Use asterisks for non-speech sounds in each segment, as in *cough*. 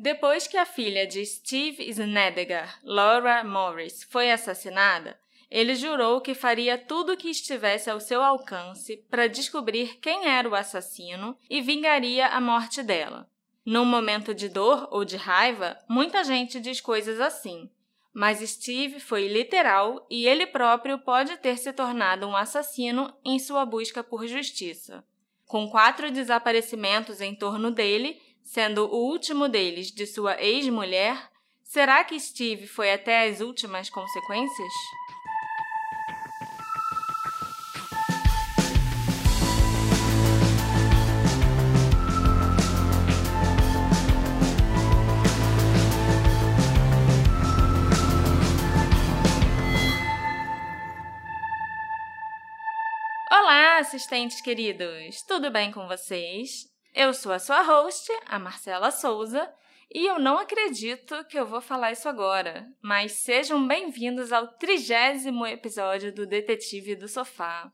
Depois que a filha de Steve Snedegar, Laura Morris, foi assassinada, ele jurou que faria tudo o que estivesse ao seu alcance para descobrir quem era o assassino e vingaria a morte dela. Num momento de dor ou de raiva, muita gente diz coisas assim, mas Steve foi literal e ele próprio pode ter se tornado um assassino em sua busca por justiça. Com quatro desaparecimentos em torno dele, sendo o último deles de sua ex-mulher, será que Steve foi até as últimas consequências? Olá, assistentes queridos! Tudo bem com vocês? Eu sou a sua host, a Marcela Souza, e eu não acredito que eu vou falar isso agora, mas sejam bem-vindos ao trigésimo episódio do Detetive do Sofá.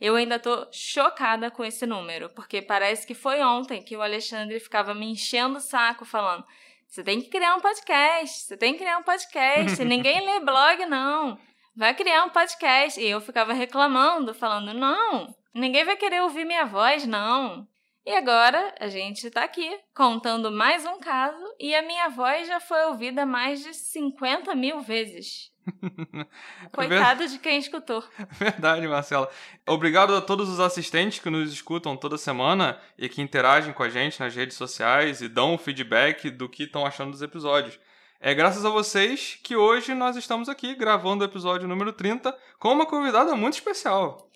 Eu ainda tô chocada com esse número, porque parece que foi ontem que o Alexandre ficava me enchendo o saco falando: você tem que criar um podcast, você tem que criar um podcast, *laughs* ninguém lê blog, não. Vai criar um podcast. E eu ficava reclamando, falando: não, ninguém vai querer ouvir minha voz, não. E agora a gente está aqui contando mais um caso e a minha voz já foi ouvida mais de 50 mil vezes. *laughs* Coitado de quem escutou. *laughs* Verdade, Marcela. Obrigado a todos os assistentes que nos escutam toda semana e que interagem com a gente nas redes sociais e dão feedback do que estão achando dos episódios. É graças a vocês que hoje nós estamos aqui gravando o episódio número 30 com uma convidada muito especial.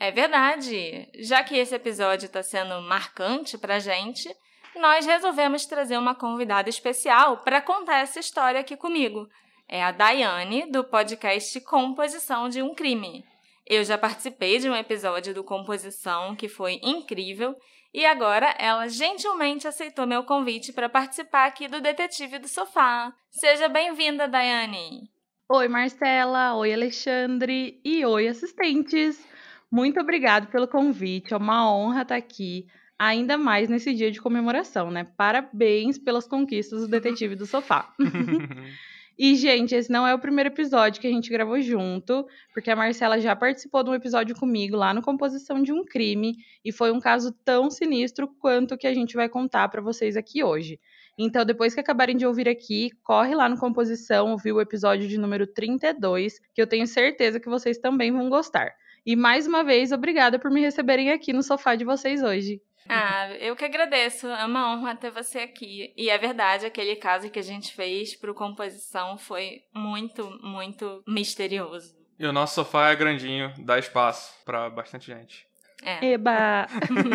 É verdade. Já que esse episódio está sendo marcante para gente, nós resolvemos trazer uma convidada especial para contar essa história aqui comigo. É a Daiane, do podcast Composição de um Crime. Eu já participei de um episódio do Composição que foi incrível e agora ela gentilmente aceitou meu convite para participar aqui do Detetive do Sofá. Seja bem-vinda, Daiane! Oi, Marcela! Oi, Alexandre! E oi, assistentes! Muito obrigado pelo convite, é uma honra estar aqui, ainda mais nesse dia de comemoração, né? Parabéns pelas conquistas do Detetive do Sofá. *laughs* e, gente, esse não é o primeiro episódio que a gente gravou junto, porque a Marcela já participou de um episódio comigo lá no Composição de um Crime, e foi um caso tão sinistro quanto o que a gente vai contar para vocês aqui hoje. Então, depois que acabarem de ouvir aqui, corre lá no Composição, ouvir o episódio de número 32, que eu tenho certeza que vocês também vão gostar. E mais uma vez, obrigada por me receberem aqui no sofá de vocês hoje. Ah, eu que agradeço. É uma honra ter você aqui. E é verdade, aquele caso que a gente fez para composição foi muito, muito misterioso. E o nosso sofá é grandinho, dá espaço para bastante gente. É. Eba!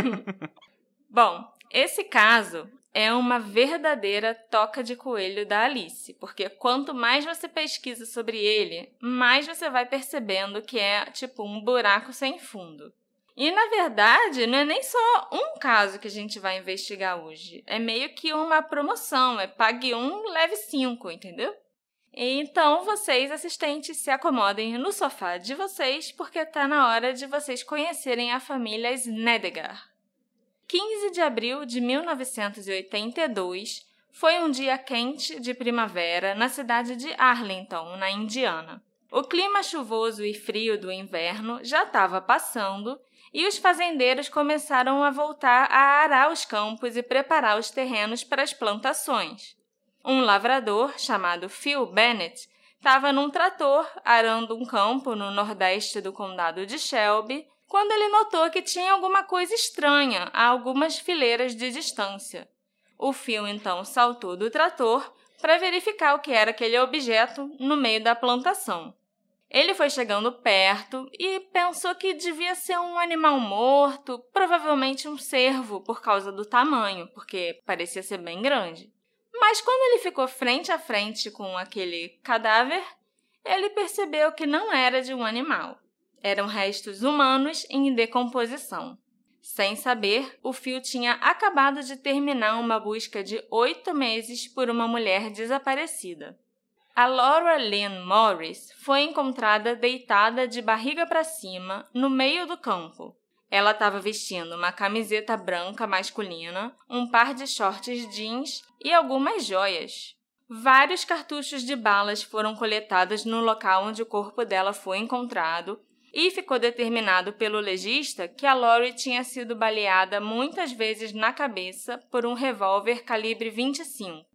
*laughs* *laughs* Bom, esse caso é uma verdadeira toca de coelho da Alice, porque quanto mais você pesquisa sobre ele, mais você vai percebendo que é tipo um buraco sem fundo. E na verdade, não é nem só um caso que a gente vai investigar hoje. É meio que uma promoção, é pague um, leve cinco, entendeu? Então, vocês, assistentes, se acomodem no sofá de vocês, porque está na hora de vocês conhecerem a família Snedegar. 15 de abril de 1982 foi um dia quente de primavera na cidade de Arlington, na Indiana. O clima chuvoso e frio do inverno já estava passando e os fazendeiros começaram a voltar a arar os campos e preparar os terrenos para as plantações. Um lavrador chamado Phil Bennett estava num trator arando um campo no nordeste do condado de Shelby quando ele notou que tinha alguma coisa estranha a algumas fileiras de distância. O fio então saltou do trator para verificar o que era aquele objeto no meio da plantação. Ele foi chegando perto e pensou que devia ser um animal morto, provavelmente um cervo, por causa do tamanho, porque parecia ser bem grande. Mas quando ele ficou frente a frente com aquele cadáver, ele percebeu que não era de um animal eram restos humanos em decomposição. Sem saber, o fio tinha acabado de terminar uma busca de oito meses por uma mulher desaparecida. A Laura Lynn Morris foi encontrada deitada de barriga para cima no meio do campo. Ela estava vestindo uma camiseta branca masculina, um par de shorts jeans e algumas joias. Vários cartuchos de balas foram coletados no local onde o corpo dela foi encontrado e ficou determinado pelo legista que a Lori tinha sido baleada muitas vezes na cabeça por um revólver calibre 25.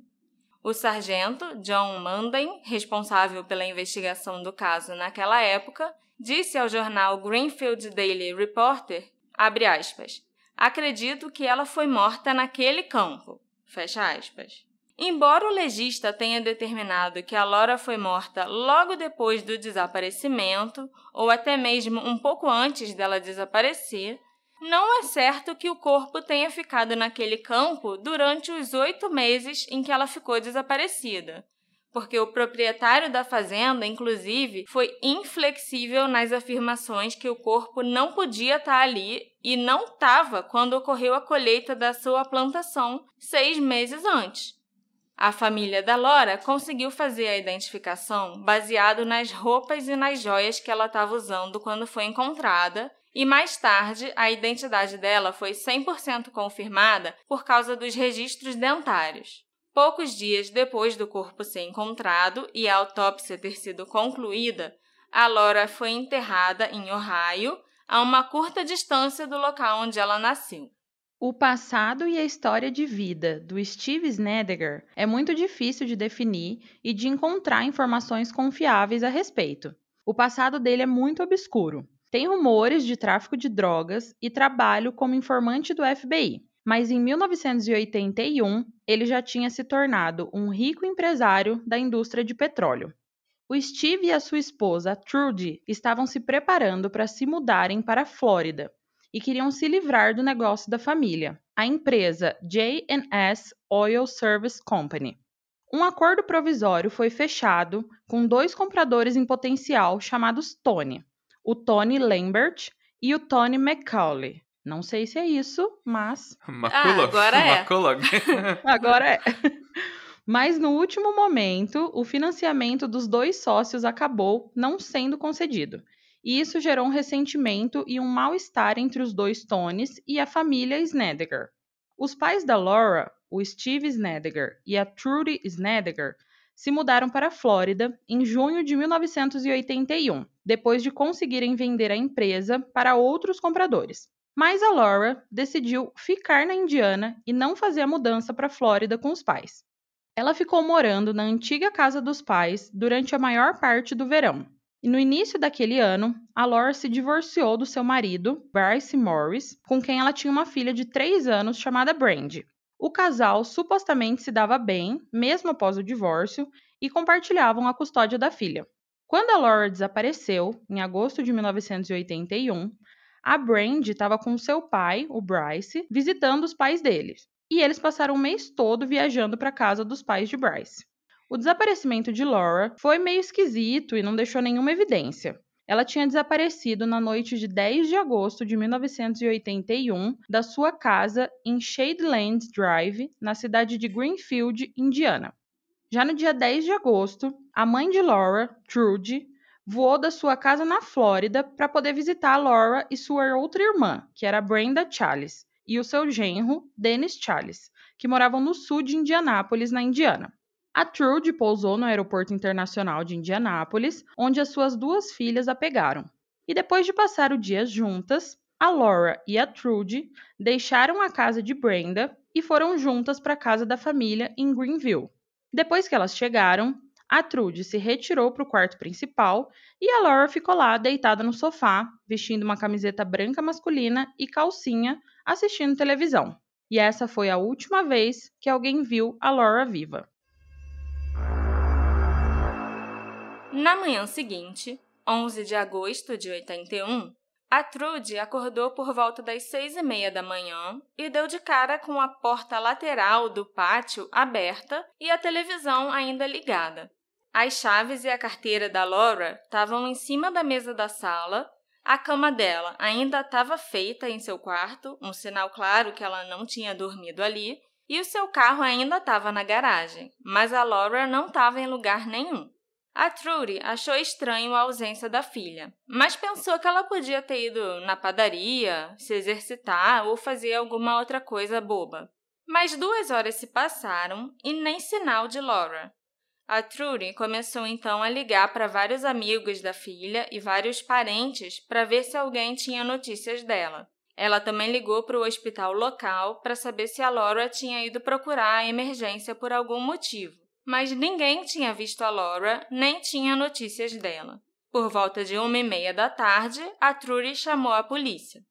O sargento John Manden, responsável pela investigação do caso naquela época, disse ao jornal Greenfield Daily Reporter, aspas, acredito que ela foi morta naquele campo, fecha aspas. Embora o legista tenha determinado que a Laura foi morta logo depois do desaparecimento, ou até mesmo um pouco antes dela desaparecer, não é certo que o corpo tenha ficado naquele campo durante os oito meses em que ela ficou desaparecida, porque o proprietário da fazenda, inclusive, foi inflexível nas afirmações que o corpo não podia estar ali e não estava quando ocorreu a colheita da sua plantação seis meses antes. A família da Lora conseguiu fazer a identificação baseado nas roupas e nas joias que ela estava usando quando foi encontrada, e mais tarde a identidade dela foi 100% confirmada por causa dos registros dentários. Poucos dias depois do corpo ser encontrado e a autópsia ter sido concluída, a Laura foi enterrada em Ohio, a uma curta distância do local onde ela nasceu. O passado e a história de vida do Steve Snedeker é muito difícil de definir e de encontrar informações confiáveis a respeito. O passado dele é muito obscuro. Tem rumores de tráfico de drogas e trabalho como informante do FBI, mas em 1981 ele já tinha se tornado um rico empresário da indústria de petróleo. O Steve e a sua esposa, Trudy, estavam se preparando para se mudarem para a Flórida e queriam se livrar do negócio da família, a empresa J&S Oil Service Company. Um acordo provisório foi fechado com dois compradores em potencial chamados Tony, o Tony Lambert e o Tony McCauley. Não sei se é isso, mas. *laughs* Maculog. Ah, *laughs* agora é. Maculog. *laughs* agora é. Mas no último momento, o financiamento dos dois sócios acabou não sendo concedido. E isso gerou um ressentimento e um mal-estar entre os dois Tonys e a família Snedeker. Os pais da Laura, o Steve Snedeker e a Trudy Snedeker, se mudaram para a Flórida em junho de 1981, depois de conseguirem vender a empresa para outros compradores. Mas a Laura decidiu ficar na Indiana e não fazer a mudança para a Flórida com os pais. Ela ficou morando na antiga casa dos pais durante a maior parte do verão. E no início daquele ano, a Laura se divorciou do seu marido, Bryce Morris, com quem ela tinha uma filha de 3 anos chamada Brandy. O casal supostamente se dava bem, mesmo após o divórcio, e compartilhavam a custódia da filha. Quando a Laura desapareceu, em agosto de 1981, a Brandy estava com seu pai, o Bryce, visitando os pais deles. E eles passaram o mês todo viajando para a casa dos pais de Bryce. O desaparecimento de Laura foi meio esquisito e não deixou nenhuma evidência. Ela tinha desaparecido na noite de 10 de agosto de 1981 da sua casa em Shadeland Drive, na cidade de Greenfield, Indiana. Já no dia 10 de agosto, a mãe de Laura, Trudy, voou da sua casa na Flórida para poder visitar Laura e sua outra irmã, que era Brenda Chalice, e o seu genro, Dennis Chalice, que moravam no sul de Indianápolis, na Indiana. A Trude pousou no Aeroporto Internacional de Indianápolis, onde as suas duas filhas a pegaram. E depois de passar o dia juntas, a Laura e a Trude deixaram a casa de Brenda e foram juntas para a casa da família em Greenville. Depois que elas chegaram, a Trude se retirou para o quarto principal e a Laura ficou lá deitada no sofá, vestindo uma camiseta branca masculina e calcinha, assistindo televisão. E essa foi a última vez que alguém viu a Laura viva. Na manhã seguinte, 11 de agosto de 81, a Trude acordou por volta das seis e meia da manhã e deu de cara com a porta lateral do pátio aberta e a televisão ainda ligada. As chaves e a carteira da Laura estavam em cima da mesa da sala. A cama dela ainda estava feita em seu quarto, um sinal claro que ela não tinha dormido ali, e o seu carro ainda estava na garagem, mas a Laura não estava em lugar nenhum. A Trudy achou estranho a ausência da filha, mas pensou que ela podia ter ido na padaria, se exercitar ou fazer alguma outra coisa boba. Mas duas horas se passaram e nem sinal de Laura. A Trudy começou então a ligar para vários amigos da filha e vários parentes para ver se alguém tinha notícias dela. Ela também ligou para o hospital local para saber se a Laura tinha ido procurar a emergência por algum motivo mas ninguém tinha visto a Laura nem tinha notícias dela. Por volta de uma e meia da tarde, a Trudy chamou a polícia.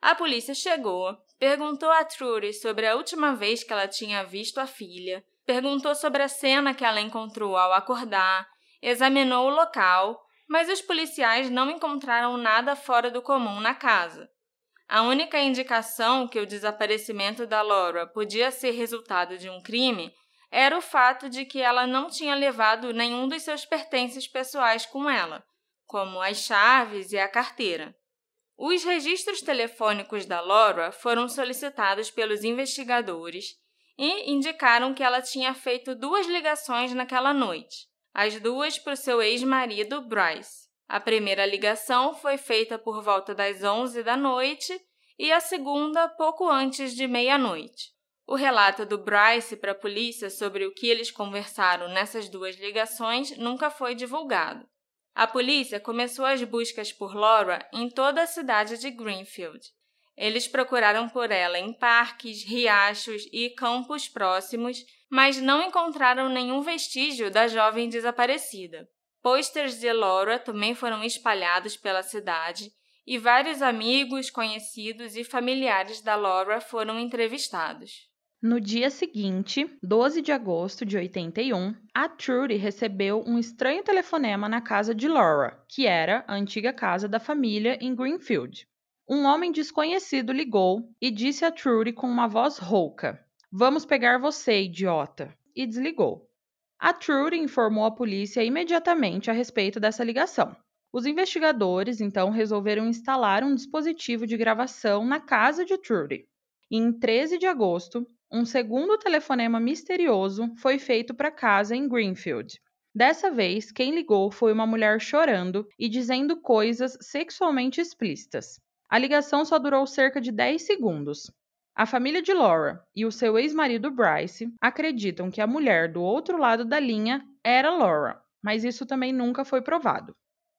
A polícia chegou, perguntou a Trudy sobre a última vez que ela tinha visto a filha, perguntou sobre a cena que ela encontrou ao acordar, examinou o local, mas os policiais não encontraram nada fora do comum na casa. A única indicação que o desaparecimento da Laura podia ser resultado de um crime era o fato de que ela não tinha levado nenhum dos seus pertences pessoais com ela, como as chaves e a carteira. Os registros telefônicos da Laura foram solicitados pelos investigadores e indicaram que ela tinha feito duas ligações naquela noite, as duas para o seu ex-marido Bryce. A primeira ligação foi feita por volta das 11 da noite e a segunda pouco antes de meia-noite. O relato do Bryce para a polícia sobre o que eles conversaram nessas duas ligações nunca foi divulgado. A polícia começou as buscas por Laura em toda a cidade de Greenfield. Eles procuraram por ela em parques, riachos e campos próximos, mas não encontraram nenhum vestígio da jovem desaparecida. Posters de Laura também foram espalhados pela cidade e vários amigos, conhecidos e familiares da Laura foram entrevistados. No dia seguinte, 12 de agosto de 81, a Trudy recebeu um estranho telefonema na casa de Laura, que era a antiga casa da família em Greenfield. Um homem desconhecido ligou e disse a Trudy com uma voz rouca: Vamos pegar você, idiota! e desligou. A Trudy informou a polícia imediatamente a respeito dessa ligação. Os investigadores então resolveram instalar um dispositivo de gravação na casa de Trudy. Em 13 de agosto, um segundo telefonema misterioso foi feito para casa em Greenfield. Dessa vez, quem ligou foi uma mulher chorando e dizendo coisas sexualmente explícitas. A ligação só durou cerca de 10 segundos. A família de Laura e o seu ex-marido Bryce acreditam que a mulher do outro lado da linha era Laura, mas isso também nunca foi provado.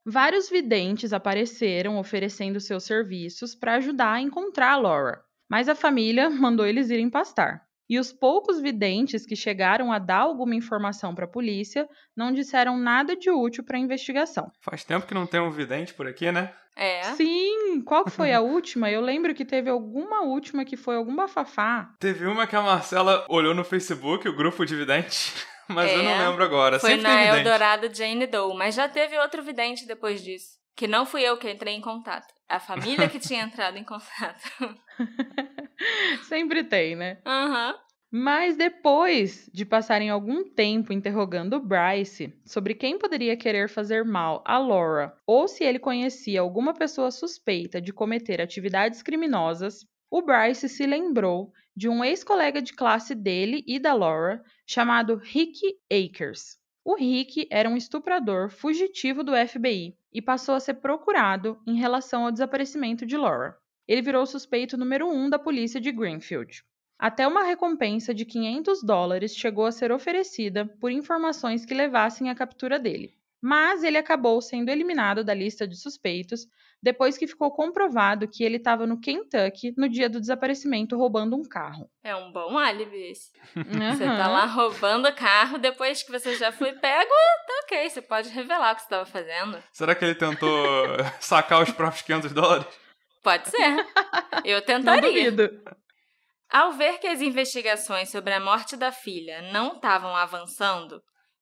Vários videntes apareceram oferecendo seus serviços para ajudar a encontrar a Laura, mas a família mandou eles irem pastar. E os poucos videntes que chegaram a dar alguma informação para a polícia não disseram nada de útil para a investigação. Faz tempo que não tem um vidente por aqui, né? É. Sim, qual foi a *laughs* última? Eu lembro que teve alguma última que foi algum bafafá. Teve uma que a Marcela olhou no Facebook, o grupo de videntes, *laughs* mas é. eu não lembro agora. Foi Sempre na vidente. Eldorado Jane Doe, mas já teve outro vidente depois disso. Que não fui eu que entrei em contato. A família que tinha entrado em contato. *laughs* Sempre tem, né? Aham. Uhum. Mas depois de passarem algum tempo interrogando Bryce sobre quem poderia querer fazer mal a Laura ou se ele conhecia alguma pessoa suspeita de cometer atividades criminosas, o Bryce se lembrou de um ex-colega de classe dele e da Laura chamado Rick Akers. O Rick era um estuprador fugitivo do FBI e passou a ser procurado em relação ao desaparecimento de Laura. Ele virou suspeito número um da polícia de Greenfield. Até uma recompensa de 500 dólares chegou a ser oferecida por informações que levassem à captura dele. Mas ele acabou sendo eliminado da lista de suspeitos depois que ficou comprovado que ele estava no Kentucky no dia do desaparecimento roubando um carro. É um bom álibi esse. Uhum. *laughs* Você tá lá roubando carro, depois que você já foi pego, tá ok, você pode revelar o que você estava fazendo. Será que ele tentou *laughs* sacar os próprios 500 dólares? Pode ser. Eu Não tentaria. duvido. Ao ver que as investigações sobre a morte da filha não estavam avançando,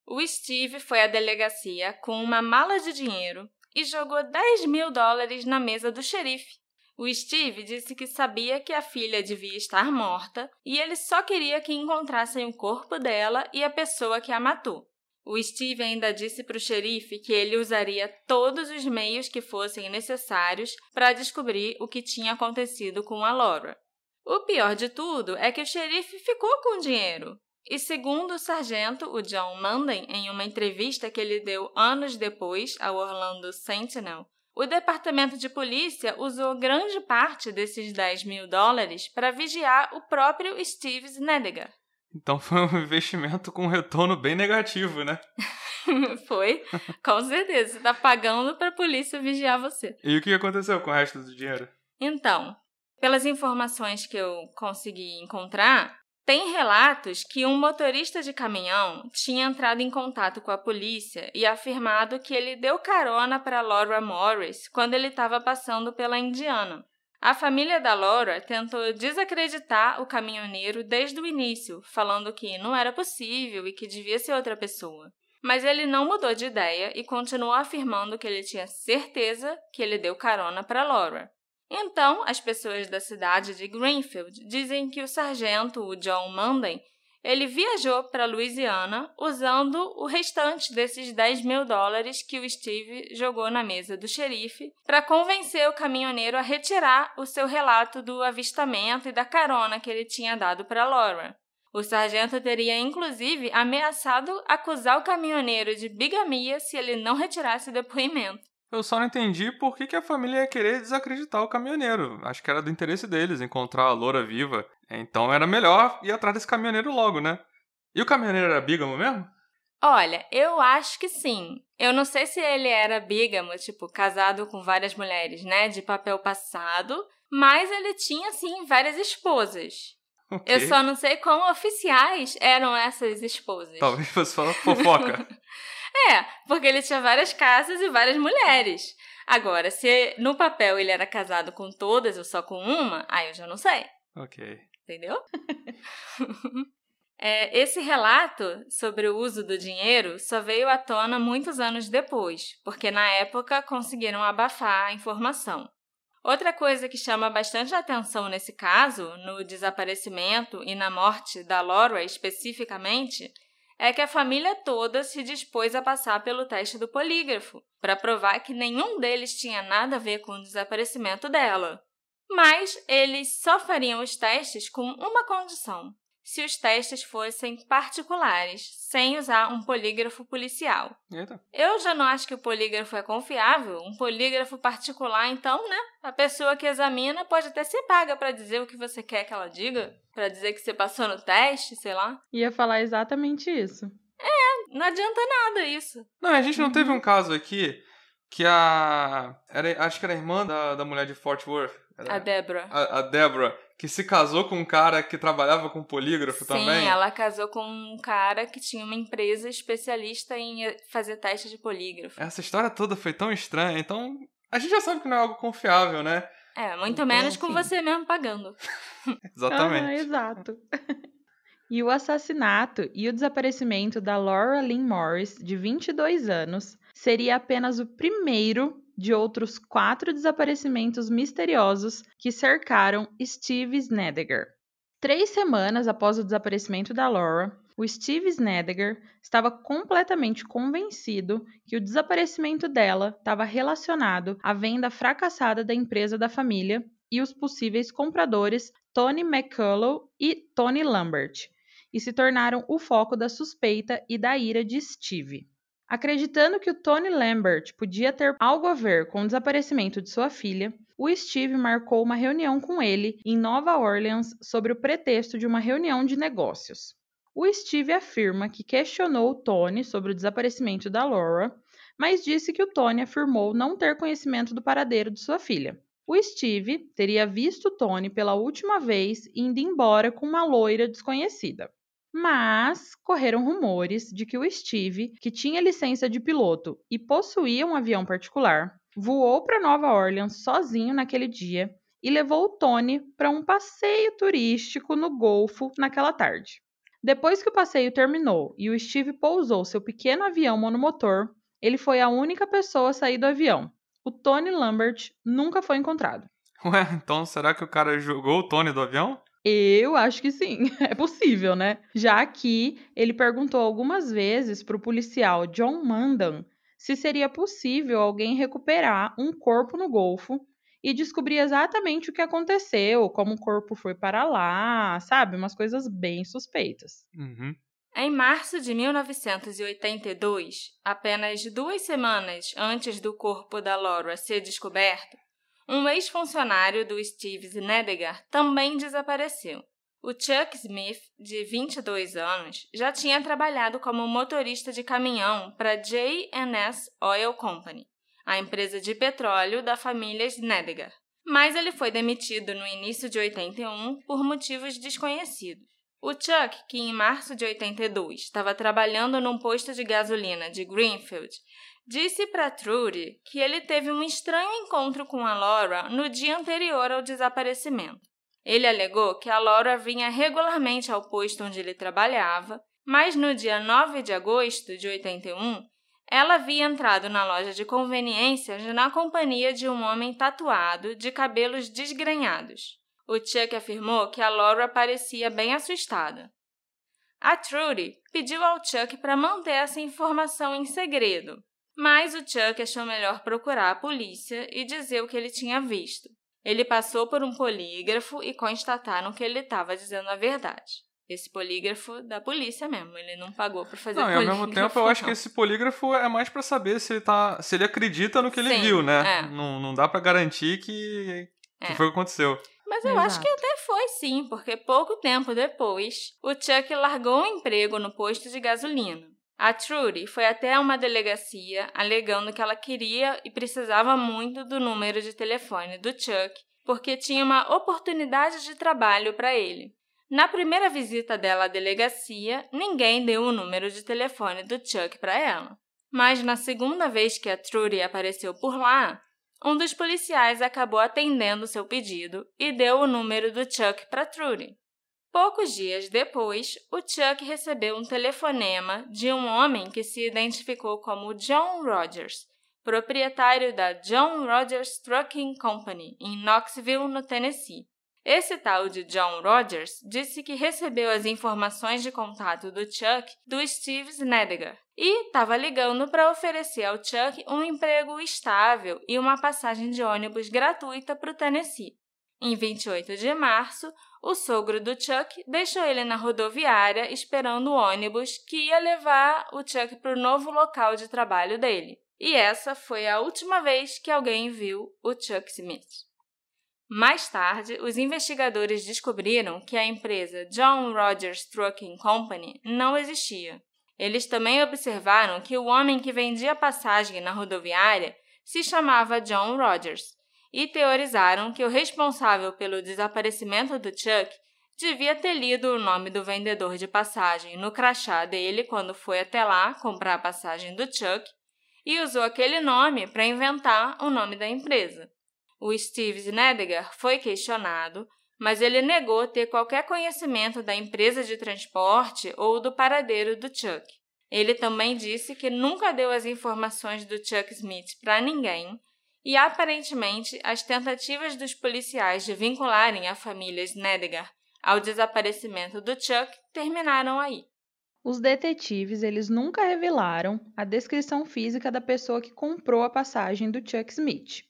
o Steve foi à delegacia com uma mala de dinheiro e jogou 10 mil dólares na mesa do xerife. O Steve disse que sabia que a filha devia estar morta e ele só queria que encontrassem o corpo dela e a pessoa que a matou. O Steve ainda disse para o xerife que ele usaria todos os meios que fossem necessários para descobrir o que tinha acontecido com a Laura. O pior de tudo é que o xerife ficou com o dinheiro. E segundo o sargento, o John Manden, em uma entrevista que ele deu anos depois ao Orlando Sentinel, o departamento de polícia usou grande parte desses 10 mil dólares para vigiar o próprio Steve Snediger. Então foi um investimento com um retorno bem negativo, né? *laughs* foi, com certeza. Você está pagando para a polícia vigiar você. E o que aconteceu com o resto do dinheiro? Então, pelas informações que eu consegui encontrar, tem relatos que um motorista de caminhão tinha entrado em contato com a polícia e afirmado que ele deu carona para Laura Morris quando ele estava passando pela Indiana. A família da Laura tentou desacreditar o caminhoneiro desde o início, falando que não era possível e que devia ser outra pessoa. Mas ele não mudou de ideia e continuou afirmando que ele tinha certeza que ele deu carona para Laura. Então, as pessoas da cidade de Greenfield dizem que o sargento, o John Manden, ele viajou para Louisiana usando o restante desses 10 mil dólares que o Steve jogou na mesa do xerife para convencer o caminhoneiro a retirar o seu relato do avistamento e da carona que ele tinha dado para Laura. O sargento teria inclusive ameaçado acusar o caminhoneiro de bigamia se ele não retirasse o depoimento. Eu só não entendi por que, que a família ia querer desacreditar o caminhoneiro. Acho que era do interesse deles encontrar a loura viva. Então era melhor ir atrás desse caminhoneiro logo, né? E o caminhoneiro era bígamo mesmo? Olha, eu acho que sim. Eu não sei se ele era bígamo, tipo, casado com várias mulheres, né, de papel passado, mas ele tinha, sim, várias esposas. Okay. Eu só não sei quão oficiais eram essas esposas. Talvez fosse só fofoca. *laughs* É, porque ele tinha várias casas e várias mulheres. Agora, se no papel ele era casado com todas ou só com uma, aí eu já não sei. Ok. Entendeu? *laughs* é, esse relato sobre o uso do dinheiro só veio à tona muitos anos depois, porque na época conseguiram abafar a informação. Outra coisa que chama bastante atenção nesse caso, no desaparecimento e na morte da Laura especificamente, é que a família toda se dispôs a passar pelo teste do polígrafo, para provar que nenhum deles tinha nada a ver com o desaparecimento dela. Mas eles só fariam os testes com uma condição: se os testes fossem particulares, sem usar um polígrafo policial. Eita. Eu já não acho que o polígrafo é confiável. Um polígrafo particular, então, né? A pessoa que examina pode até ser paga para dizer o que você quer que ela diga, para dizer que você passou no teste, sei lá. Ia falar exatamente isso. É, não adianta nada isso. Não, a gente não uhum. teve um caso aqui que a. Era, acho que era a irmã da, da mulher de Fort Worth. Era, a Débora. A, a Débora que se casou com um cara que trabalhava com polígrafo Sim, também. Sim, ela casou com um cara que tinha uma empresa especialista em fazer teste de polígrafo. Essa história toda foi tão estranha, então a gente já sabe que não é algo confiável, né? É, muito então, menos com você mesmo pagando. *laughs* Exatamente. Ah, exato. *laughs* E o assassinato e o desaparecimento da Laura Lynn Morris, de 22 anos, seria apenas o primeiro de outros quatro desaparecimentos misteriosos que cercaram Steve Snediger. Três semanas após o desaparecimento da Laura, o Steve Snediger estava completamente convencido que o desaparecimento dela estava relacionado à venda fracassada da empresa da família e os possíveis compradores Tony McCullough e Tony Lambert, e se tornaram o foco da suspeita e da ira de Steve. Acreditando que o Tony Lambert podia ter algo a ver com o desaparecimento de sua filha, o Steve marcou uma reunião com ele em Nova Orleans sobre o pretexto de uma reunião de negócios. O Steve afirma que questionou o Tony sobre o desaparecimento da Laura, mas disse que o Tony afirmou não ter conhecimento do paradeiro de sua filha. O Steve teria visto Tony pela última vez indo embora com uma loira desconhecida. Mas correram rumores de que o Steve, que tinha licença de piloto e possuía um avião particular, voou para Nova Orleans sozinho naquele dia e levou o Tony para um passeio turístico no Golfo naquela tarde. Depois que o passeio terminou e o Steve pousou seu pequeno avião monomotor, ele foi a única pessoa a sair do avião. O Tony Lambert nunca foi encontrado. Ué, então será que o cara jogou o Tony do avião? Eu acho que sim, *laughs* é possível, né? Já que ele perguntou algumas vezes para o policial John Mandan se seria possível alguém recuperar um corpo no Golfo e descobrir exatamente o que aconteceu, como o corpo foi para lá, sabe? Umas coisas bem suspeitas. Uhum. Em março de 1982, apenas duas semanas antes do corpo da Laura ser descoberto, um ex-funcionário do Steve Snedegar também desapareceu. O Chuck Smith, de 22 anos, já tinha trabalhado como motorista de caminhão para J&S Oil Company, a empresa de petróleo da família Snedegar. Mas ele foi demitido no início de 81 por motivos desconhecidos. O Chuck, que em março de 82 estava trabalhando num posto de gasolina de Greenfield, disse para Trudy que ele teve um estranho encontro com a Laura no dia anterior ao desaparecimento. Ele alegou que a Laura vinha regularmente ao posto onde ele trabalhava, mas no dia 9 de agosto de 81, ela havia entrado na loja de conveniências na companhia de um homem tatuado de cabelos desgrenhados. O Chuck afirmou que a Laura parecia bem assustada. A Trudy pediu ao Chuck para manter essa informação em segredo, mas o Chuck achou melhor procurar a polícia e dizer o que ele tinha visto. Ele passou por um polígrafo e constataram que ele estava dizendo a verdade. Esse polígrafo da polícia mesmo, ele não pagou para fazer Não, e ao mesmo tempo eu não. acho que esse polígrafo é mais para saber se ele tá, se ele acredita no que ele Sim, viu, né? é. Não, não dá para garantir que, que É. foi o que aconteceu. Mas eu acho Exato. que até foi sim, porque pouco tempo depois, o Chuck largou o emprego no posto de gasolina. A Trudy foi até uma delegacia alegando que ela queria e precisava muito do número de telefone do Chuck, porque tinha uma oportunidade de trabalho para ele. Na primeira visita dela à delegacia, ninguém deu o número de telefone do Chuck para ela. Mas na segunda vez que a Trudy apareceu por lá, um dos policiais acabou atendendo seu pedido e deu o número do Chuck para Trudy. Poucos dias depois, o Chuck recebeu um telefonema de um homem que se identificou como John Rogers, proprietário da John Rogers Trucking Company, em Knoxville, no Tennessee. Esse tal de John Rogers disse que recebeu as informações de contato do Chuck do Steve Snedegar e estava ligando para oferecer ao Chuck um emprego estável e uma passagem de ônibus gratuita para o Tennessee. Em 28 de março, o sogro do Chuck deixou ele na rodoviária esperando o ônibus que ia levar o Chuck para o novo local de trabalho dele. E essa foi a última vez que alguém viu o Chuck Smith. Mais tarde, os investigadores descobriram que a empresa John Rogers Trucking Company não existia. Eles também observaram que o homem que vendia passagem na rodoviária se chamava John Rogers e teorizaram que o responsável pelo desaparecimento do Chuck devia ter lido o nome do vendedor de passagem no crachá dele quando foi até lá comprar a passagem do Chuck e usou aquele nome para inventar o nome da empresa. O Steve Snedegar foi questionado, mas ele negou ter qualquer conhecimento da empresa de transporte ou do paradeiro do Chuck. Ele também disse que nunca deu as informações do Chuck Smith para ninguém e, aparentemente, as tentativas dos policiais de vincularem a família Snedegar ao desaparecimento do Chuck terminaram aí. Os detetives, eles nunca revelaram a descrição física da pessoa que comprou a passagem do Chuck Smith.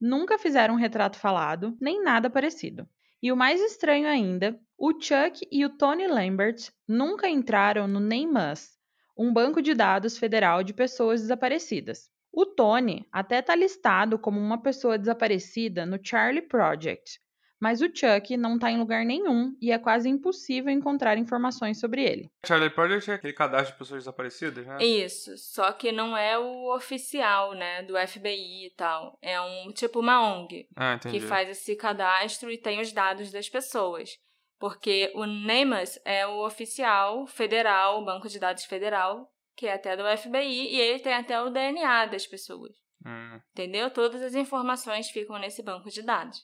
Nunca fizeram um retrato falado, nem nada parecido. E o mais estranho ainda, o Chuck e o Tony Lambert nunca entraram no NEMUS, um banco de dados federal de pessoas desaparecidas. O Tony até está listado como uma pessoa desaparecida no Charlie Project, mas o Chuck não está em lugar nenhum e é quase impossível encontrar informações sobre ele. Charlie Project é aquele cadastro de pessoas desaparecidas, né? Isso, só que não é o oficial, né, do FBI e tal. É um tipo uma ONG Ah, que faz esse cadastro e tem os dados das pessoas. Porque o NEMAS é o oficial federal, o banco de dados federal, que é até do FBI, e ele tem até o DNA das pessoas. Hum. Entendeu? Todas as informações ficam nesse banco de dados.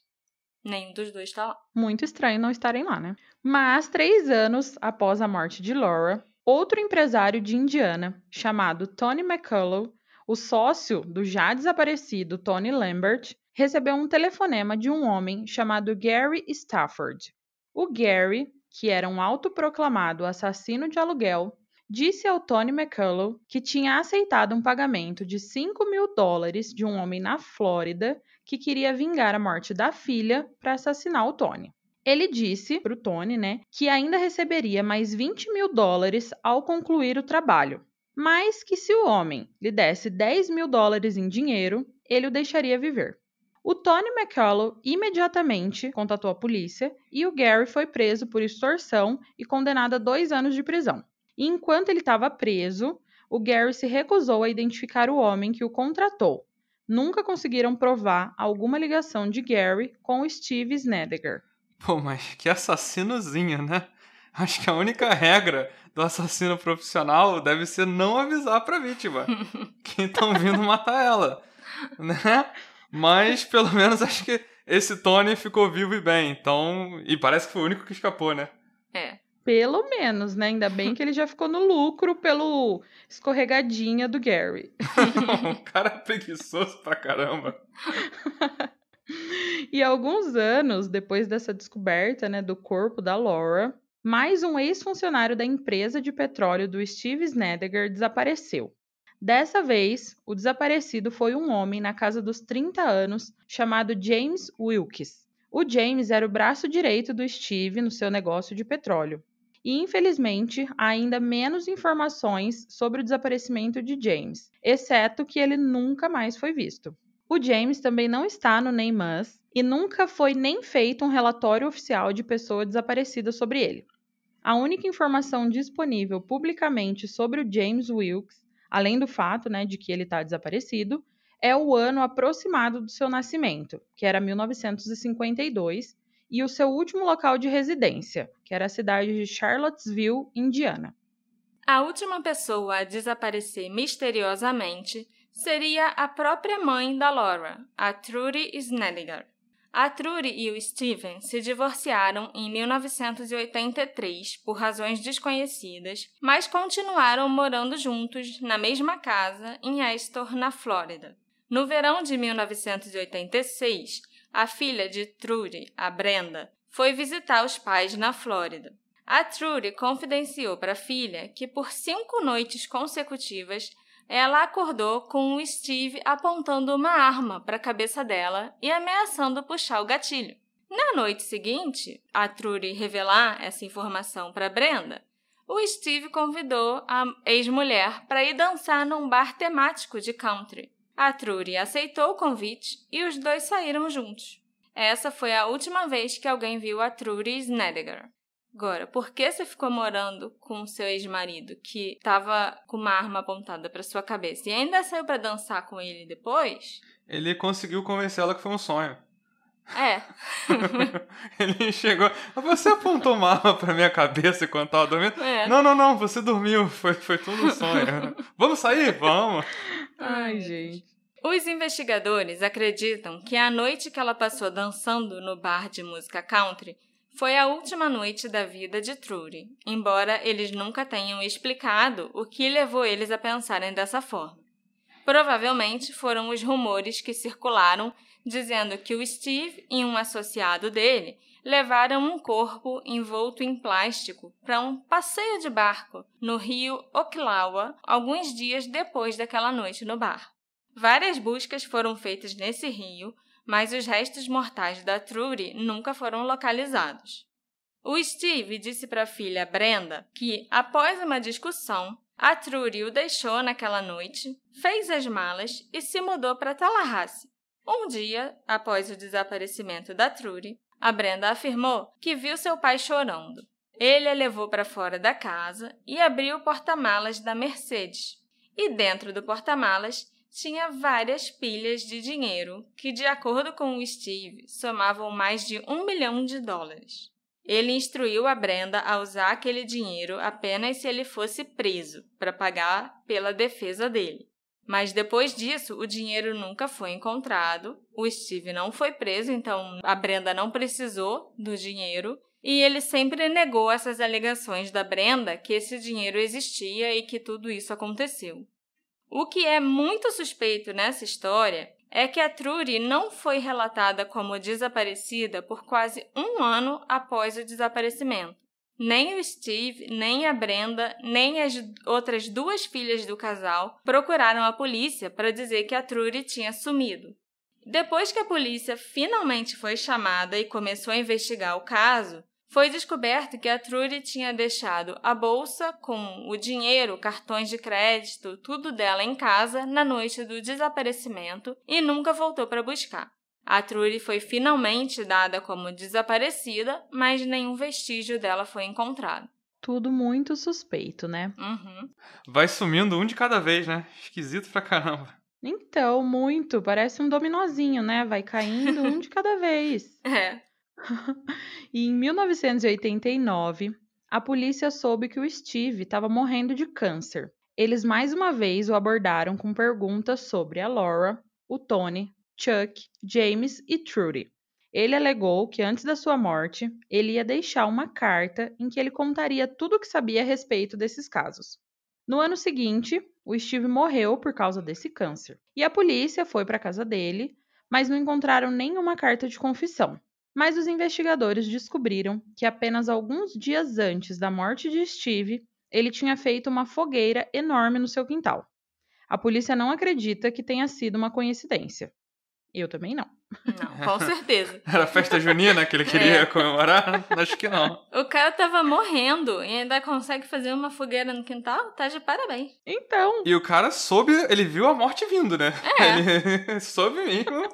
Nenhum dos dois está lá. Muito estranho não estarem lá, né? Mas, três anos após a morte de Laura, outro empresário de Indiana, chamado Tony McCullough, o sócio do já desaparecido Tony Lambert, recebeu um telefonema de um homem chamado Gary Stafford. O Gary, que era um autoproclamado assassino de aluguel, disse ao Tony McCullough que tinha aceitado um pagamento de 5 mil dólares de um homem na Flórida que queria vingar a morte da filha para assassinar o Tony. Ele disse para o Tony, né, que ainda receberia mais 20 mil dólares ao concluir o trabalho, mas que se o homem lhe desse 10 mil dólares em dinheiro, ele o deixaria viver. O Tony McCullough imediatamente contatou a polícia e o Gary foi preso por extorsão e condenado a dois anos de prisão. E enquanto ele estava preso, o Gary se recusou a identificar o homem que o contratou. Nunca conseguiram provar alguma ligação de Gary com o Steve Snedeker. Pô, mas que assassinozinho, né? Acho que a única *laughs* regra do assassino profissional deve ser não avisar pra vítima *laughs* que estão vindo matar ela, né? Mas pelo menos acho que esse Tony ficou vivo e bem. Então. E parece que foi o único que escapou, né? É. Pelo menos, né? Ainda bem que ele já ficou no lucro pelo escorregadinha do Gary. *laughs* o cara é preguiçoso pra caramba. e alguns anos depois dessa descoberta, né, do corpo da Laura, mais um ex-funcionário da empresa de petróleo do Steve Snedeker desapareceu. Dessa vez, o desaparecido foi um homem na casa dos 30 anos chamado James Wilkes. O James era o braço direito do Steve no seu negócio de petróleo. E infelizmente, ainda menos informações sobre o desaparecimento de James, exceto que ele nunca mais foi visto. O James também não está no NEMAS e nunca foi nem feito um relatório oficial de pessoa desaparecida sobre ele. A única informação disponível publicamente sobre o James Wilkes além do fato né, de que ele está desaparecido, é o ano aproximado do seu nascimento, que era 1952, e o seu último local de residência, que era a cidade de Charlottesville, Indiana. A última pessoa a desaparecer misteriosamente seria a própria mãe da Laura, a Trudy Snelliger. A Trudy e o Steven se divorciaram em 1983 por razões desconhecidas, mas continuaram morando juntos na mesma casa em Astor, na Flórida. No verão de 1986, a filha de Trudy, a Brenda, foi visitar os pais na Flórida. A Trudy confidenciou para a filha que por cinco noites consecutivas ela acordou com o Steve apontando uma arma para a cabeça dela e ameaçando puxar o gatilho. Na noite seguinte, a Trudy revelar essa informação para Brenda, o Steve convidou a ex-mulher para ir dançar num bar temático de country. A Trudy aceitou o convite e os dois saíram juntos. Essa foi a última vez que alguém viu a Trudy Snedeker. Agora, por que você ficou morando com seu ex-marido que estava com uma arma apontada para sua cabeça e ainda saiu para dançar com ele depois? Ele conseguiu convencer ela que foi um sonho. É. *laughs* ele chegou. Você apontou uma arma pra minha cabeça enquanto tava dormindo? É. Não, não, não, você dormiu. Foi, foi tudo um sonho. Vamos sair? Vamos. Ai, gente. Os investigadores acreditam que a noite que ela passou dançando no bar de música country foi a última noite da vida de Trudy, embora eles nunca tenham explicado o que levou eles a pensarem dessa forma. Provavelmente foram os rumores que circularam dizendo que o Steve e um associado dele levaram um corpo envolto em plástico para um passeio de barco no rio Ocklawaha alguns dias depois daquela noite no bar. Várias buscas foram feitas nesse rio, mas os restos mortais da Trudy nunca foram localizados. O Steve disse para a filha Brenda que, após uma discussão, a Trudy o deixou naquela noite, fez as malas e se mudou para Tallahassee. Um dia, após o desaparecimento da Trudy, a Brenda afirmou que viu seu pai chorando. Ele a levou para fora da casa e abriu o porta-malas da Mercedes. E dentro do porta-malas tinha várias pilhas de dinheiro que, de acordo com o Steve, somavam mais de um milhão de dólares. Ele instruiu a Brenda a usar aquele dinheiro apenas se ele fosse preso, para pagar pela defesa dele. Mas depois disso, o dinheiro nunca foi encontrado, o Steve não foi preso, então a Brenda não precisou do dinheiro, e ele sempre negou essas alegações da Brenda que esse dinheiro existia e que tudo isso aconteceu. O que é muito suspeito nessa história é que a Trudy não foi relatada como desaparecida por quase um ano após o desaparecimento. nem o Steve, nem a Brenda, nem as outras duas filhas do casal procuraram a polícia para dizer que a Trudy tinha sumido. Depois que a polícia finalmente foi chamada e começou a investigar o caso, foi descoberto que a Trudy tinha deixado a bolsa com o dinheiro, cartões de crédito, tudo dela em casa na noite do desaparecimento e nunca voltou para buscar. A Trudy foi finalmente dada como desaparecida, mas nenhum vestígio dela foi encontrado. Tudo muito suspeito, né? Uhum. Vai sumindo um de cada vez, né? Esquisito pra caramba. Então, muito. Parece um dominozinho, né? Vai caindo um de cada vez. *laughs* É. *laughs* E em 1989, a polícia soube que o Steve estava morrendo de câncer. Eles mais uma vez o abordaram com perguntas sobre a Laura, o Tony, Chuck, James e Trudy. Ele alegou que antes da sua morte, ele ia deixar uma carta em que ele contaria tudo o que sabia a respeito desses casos. No ano seguinte, o Steve morreu por causa desse câncer. E a polícia foi para a casa dele, mas não encontraram nenhuma carta de confissão. Mas os investigadores descobriram que apenas alguns dias antes da morte de Steve, ele tinha feito uma fogueira enorme no seu quintal. A polícia não acredita que tenha sido uma coincidência. Eu também não. Não, com certeza. *laughs* Era a festa junina que ele queria É. comemorar? Acho que não. O cara tava morrendo e ainda consegue fazer uma fogueira no quintal? Tá de parabéns. Então, E o cara soube, ele viu a morte vindo, né? É. Ele *laughs* soube mesmo.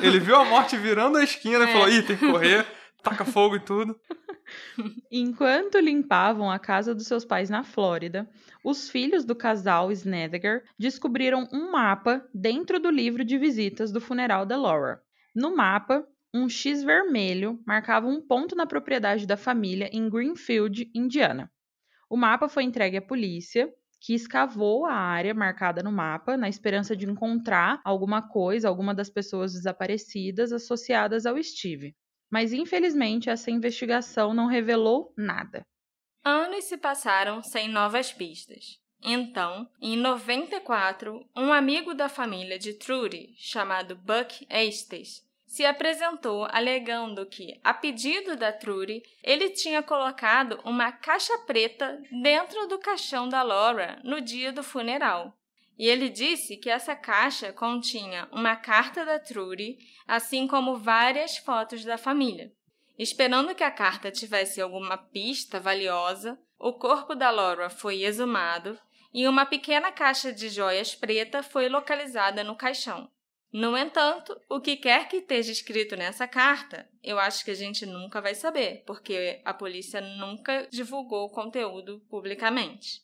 Ele viu a morte virando a esquina e É. falou: ih, tem que correr, taca fogo e tudo. *laughs* enquanto limpavam a casa dos seus pais na Flórida, os filhos do casal Snedger descobriram um mapa dentro do livro de visitas do funeral da Laura. No mapa, um X vermelho marcava um ponto na propriedade da família em Greenfield, Indiana. O mapa foi entregue à polícia, que escavou a área marcada no mapa na esperança de encontrar alguma coisa, alguma das pessoas desaparecidas associadas ao Steve. Mas infelizmente essa investigação não revelou nada. Anos se passaram sem novas pistas. Então, em 94, um amigo da família de Trudy, chamado Buck Estes, se apresentou alegando que, a pedido da Trudy, ele tinha colocado uma caixa preta dentro do caixão da Laura no dia do funeral. E ele disse que essa caixa continha uma carta da Trudy, assim como várias fotos da família. Esperando que a carta tivesse alguma pista valiosa, o corpo da Laura foi exumado e uma pequena caixa de joias preta foi localizada no caixão. No entanto, o que quer que esteja escrito nessa carta, eu acho que a gente nunca vai saber, porque a polícia nunca divulgou o conteúdo publicamente.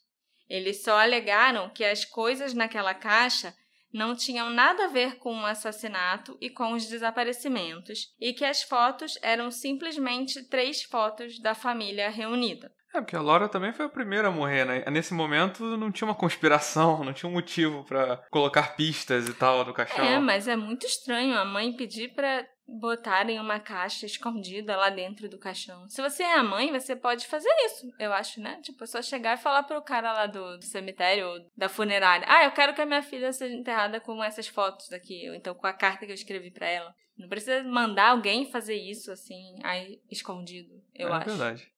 Eles só alegaram que as coisas naquela caixa não tinham nada a ver com o assassinato e com os desaparecimentos, e que as fotos eram simplesmente três fotos da família reunida. É, porque a Laura também foi a primeira a morrer, né? Nesse momento não tinha uma conspiração, *laughs* não tinha um motivo pra colocar pistas e tal do caixão. É, mas é muito estranho a mãe pedir pra botarem uma caixa escondida lá dentro do caixão. Se você é a mãe, você pode fazer isso, eu acho, né? Tipo, é só chegar e falar pro cara lá do, do cemitério ou da funerária: Ah, eu quero que a minha filha seja enterrada com essas fotos aqui, ou então com a carta que eu escrevi pra ela. Não precisa mandar alguém fazer isso assim, aí, escondido, eu é acho. verdade.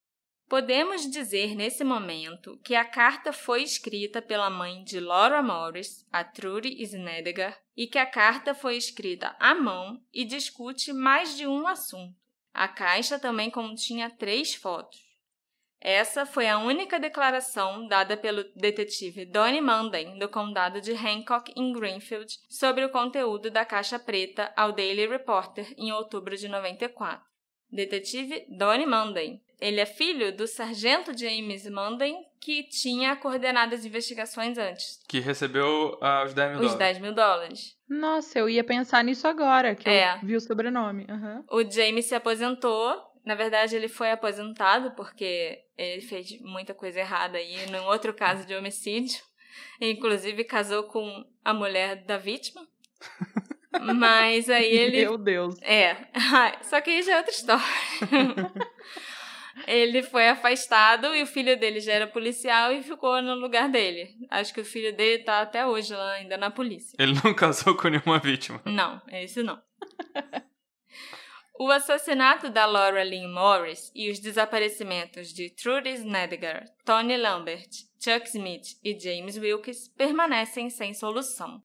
Podemos dizer nesse momento que a carta foi escrita pela mãe de Laura Morris, a Trudy Snedger, e que a carta foi escrita à mão e discute mais de um assunto. A caixa também continha três fotos. Essa foi a única declaração dada pelo detetive Donnie Manden, do condado de Hancock, em Greenfield, sobre o conteúdo da caixa preta ao Daily Reporter em outubro de 94. Detetive Donnie Manden. Ele é filho do sargento James Manden, que tinha coordenado as investigações antes, Que recebeu ah, os 10 mil os dólares. 10 mil dólares. Nossa, eu ia pensar nisso agora, que É. eu vi o sobrenome. Aham. O James se aposentou. Na verdade, ele foi aposentado porque ele fez muita coisa errada aí num outro caso de homicídio. Inclusive, casou com a mulher da vítima. *laughs* Mas aí ele. Meu Deus. É, *laughs* só que aí já é outra história. *laughs* ele foi afastado e o filho dele já era policial e ficou no lugar dele. Acho que o filho dele tá até hoje lá ainda na polícia. Ele não *laughs* casou com nenhuma vítima. Não, esse não. O assassinato da Laura Lynn Morris e os desaparecimentos de Trudy Snedegar, Tony Lambert, Chuck Smith e James Wilkes permanecem sem solução.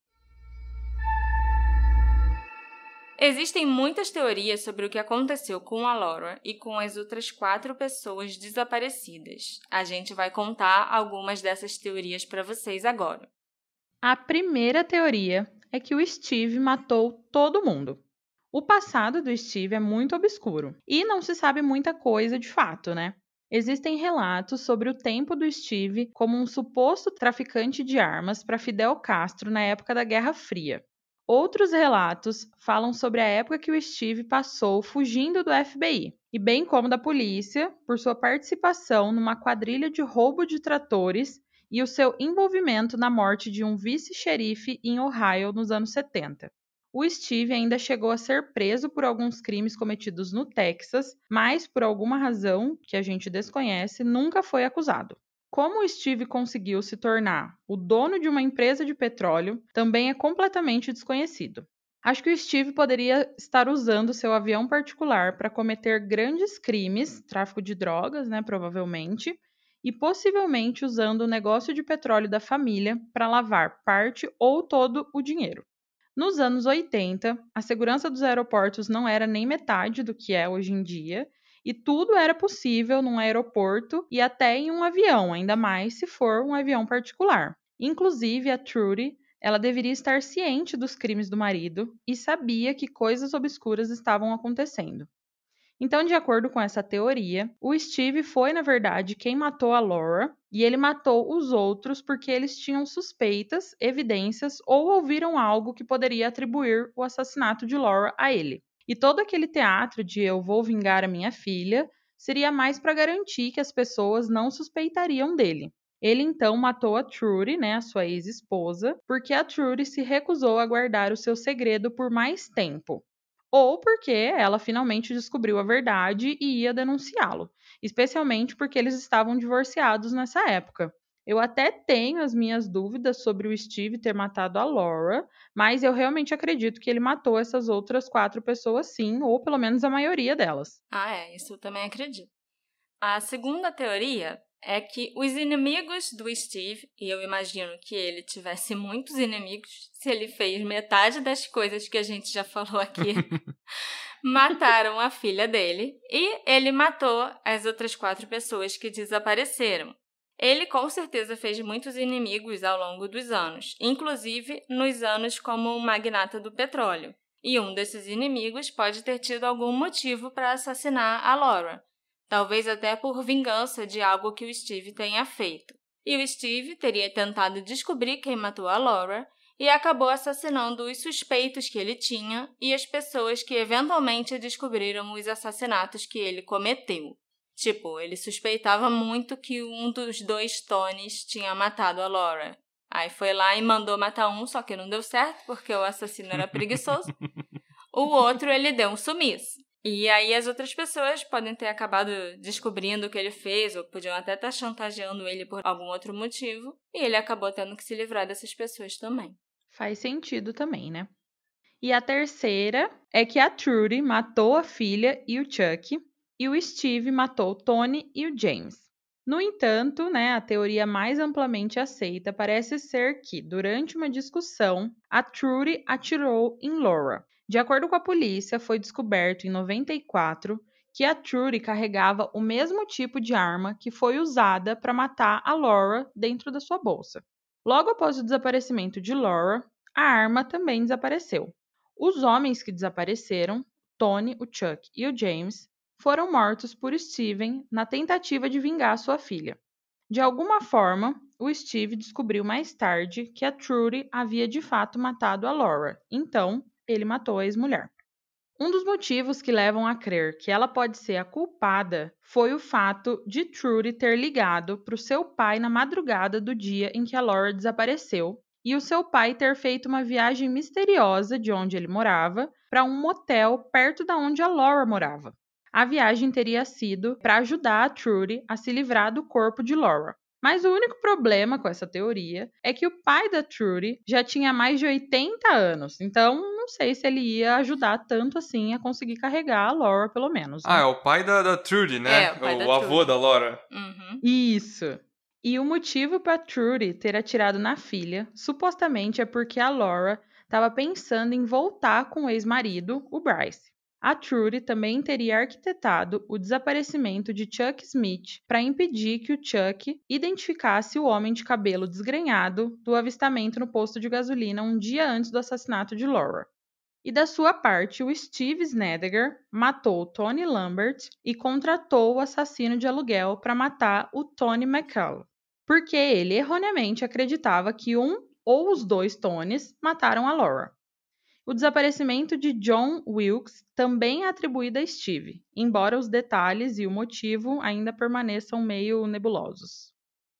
Existem muitas teorias sobre o que aconteceu com a Laura e com as outras quatro pessoas desaparecidas. A gente vai contar algumas dessas teorias para vocês agora. A primeira teoria é que o Steve matou todo mundo. O passado do Steve é muito obscuro e não se sabe muita coisa de fato, né? Existem relatos sobre o tempo do Steve como um suposto traficante de armas para Fidel Castro na época da Guerra Fria. Outros relatos falam sobre a época que o Steve passou fugindo do FBI, e bem como da polícia por sua participação numa quadrilha de roubo de tratores e o seu envolvimento na morte de um vice-xerife em Ohio nos anos 70. O Steve ainda chegou a ser preso por alguns crimes cometidos no Texas, mas por alguma razão que a gente desconhece, nunca foi acusado. Como o Steve conseguiu se tornar o dono de uma empresa de petróleo também é completamente desconhecido. Acho que o Steve poderia estar usando seu avião particular para cometer grandes crimes, tráfico de drogas, né, provavelmente, e possivelmente usando o negócio de petróleo da família para lavar parte ou todo o dinheiro. Nos anos 80, a segurança dos aeroportos não era nem metade do que é hoje em dia, e tudo era possível num aeroporto e até em um avião, ainda mais se for um avião particular. Inclusive, a Trudy, ela deveria estar ciente dos crimes do marido e sabia que coisas obscuras estavam acontecendo. Então, de acordo com essa teoria, o Steve foi, na verdade, quem matou a Laura, e ele matou os outros porque eles tinham suspeitas, evidências ou ouviram algo que poderia atribuir o assassinato de Laura a ele. E todo aquele teatro de eu vou vingar a minha filha seria mais para garantir que as pessoas não suspeitariam dele. Ele então matou a Trudy, né, a sua ex-esposa, porque a Trudy se recusou a guardar o seu segredo por mais tempo. Ou porque ela finalmente descobriu a verdade e ia denunciá-lo, especialmente porque eles estavam divorciados nessa época. Eu até tenho as minhas dúvidas sobre o Steve ter matado a Laura, mas eu realmente acredito que ele matou essas outras quatro pessoas sim, ou pelo menos a maioria delas. Ah, é, isso eu também acredito. A segunda teoria é que os inimigos do Steve, e eu imagino que ele tivesse muitos inimigos, se ele fez metade das coisas que a gente já falou aqui, *laughs* *laughs* mataram a filha dele e ele matou as outras quatro pessoas que desapareceram. Ele com certeza fez muitos inimigos ao longo dos anos, inclusive nos anos como magnata do petróleo. E um desses inimigos pode ter tido algum motivo para assassinar a Laura, talvez até por vingança de algo que o Steve tenha feito. E o Steve teria tentado descobrir quem matou a Laura e acabou assassinando os suspeitos que ele tinha e as pessoas que eventualmente descobriram os assassinatos que ele cometeu. Tipo, ele suspeitava muito que um dos dois Tonys tinha matado a Laura. Aí foi lá e mandou matar um, só que não deu certo, porque o assassino era preguiçoso. o outro ele deu um sumiço. E aí as outras pessoas podem ter acabado descobrindo o que ele fez, ou podiam até estar chantageando ele por algum outro motivo, e ele acabou tendo que se livrar dessas pessoas também. Faz sentido também, né? E a terceira é que a Trudy matou a filha e o Chuck e o Steve matou Tony e o James. No entanto, né, a teoria mais amplamente aceita parece ser que, durante uma discussão, a Trudy atirou em Laura. De acordo com a polícia, foi descoberto em 94 que a Trudy carregava o mesmo tipo de arma que foi usada para matar a Laura dentro da sua bolsa. Logo após o desaparecimento de Laura, a arma também desapareceu. Os homens que desapareceram, Tony, o Chuck e o James, foram mortos por Steven na tentativa de vingar sua filha. De alguma forma, o Steve descobriu mais tarde que a Trudy havia de fato matado a Laura, então ele matou a ex-mulher. Um dos motivos que levam a crer que ela pode ser a culpada foi o fato de Trudy ter ligado para o seu pai na madrugada do dia em que a Laura desapareceu e o seu pai ter feito uma viagem misteriosa de onde ele morava para um motel perto da onde a Laura morava. A viagem teria sido para ajudar a Trudy a se livrar do corpo de Laura. Mas o único problema com essa teoria é que o pai da Trudy já tinha mais de 80 anos, então não sei se ele ia ajudar tanto assim a conseguir carregar a Laura, pelo menos. Né? Ah, é o pai da, da Trudy, né? É, o, pai o, da o avô da Laura. Uhum. Isso. E o motivo para Trudy ter atirado na filha, supostamente é porque a Laura estava pensando em voltar com o ex-marido, o Bryce. A Trudy também teria arquitetado o desaparecimento de Chuck Smith para impedir que o Chuck identificasse o homem de cabelo desgrenhado do avistamento no posto de gasolina um dia antes do assassinato de Laura. E da sua parte, o Steve Snedeker matou Tony Lambert e contratou o assassino de aluguel para matar o Tony McCall, porque ele erroneamente acreditava que um ou os dois Tonys mataram a Laura. O desaparecimento de John Wilkes também é atribuído a Steve, embora os detalhes e o motivo ainda permaneçam meio nebulosos.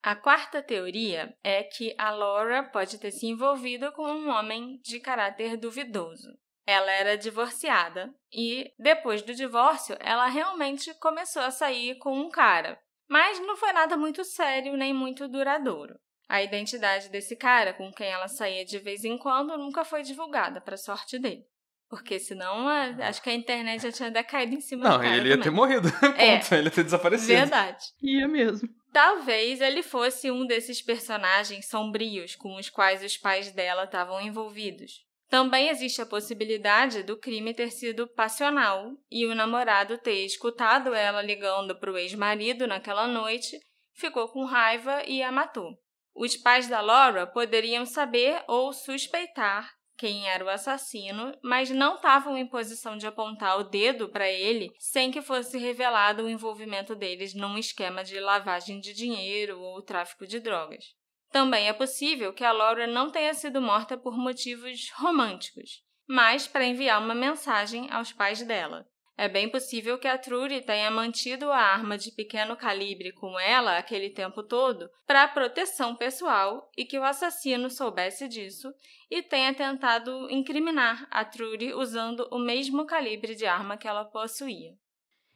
A quarta teoria é que a Laura pode ter se envolvido com um homem de caráter duvidoso. Ela era divorciada e, depois do divórcio, ela realmente começou a sair com um cara, mas não foi nada muito sério nem muito duradouro. A identidade desse cara com quem ela saía de vez em quando nunca foi divulgada, para sorte dele. Porque senão, acho que a internet já tinha caído em cima Não, do cara ele ia também. ter morrido. *laughs* É. Ponto. Ele ia ter desaparecido. Verdade. Ia mesmo. Talvez ele fosse um desses personagens sombrios com os quais os pais dela estavam envolvidos. Também existe a possibilidade do crime ter sido passional e o namorado ter escutado ela ligando para o ex-marido naquela noite, ficou com raiva e a matou. Os pais da Laura poderiam saber ou suspeitar quem era o assassino, mas não estavam em posição de apontar o dedo para ele sem que fosse revelado o envolvimento deles num esquema de lavagem de dinheiro ou tráfico de drogas. Também é possível que a Laura não tenha sido morta por motivos românticos, mas para enviar uma mensagem aos pais dela. É bem possível que a Trudy tenha mantido a arma de pequeno calibre com ela aquele tempo todo para proteção pessoal e que o assassino soubesse disso e tenha tentado incriminar a Trudy usando o mesmo calibre de arma que ela possuía.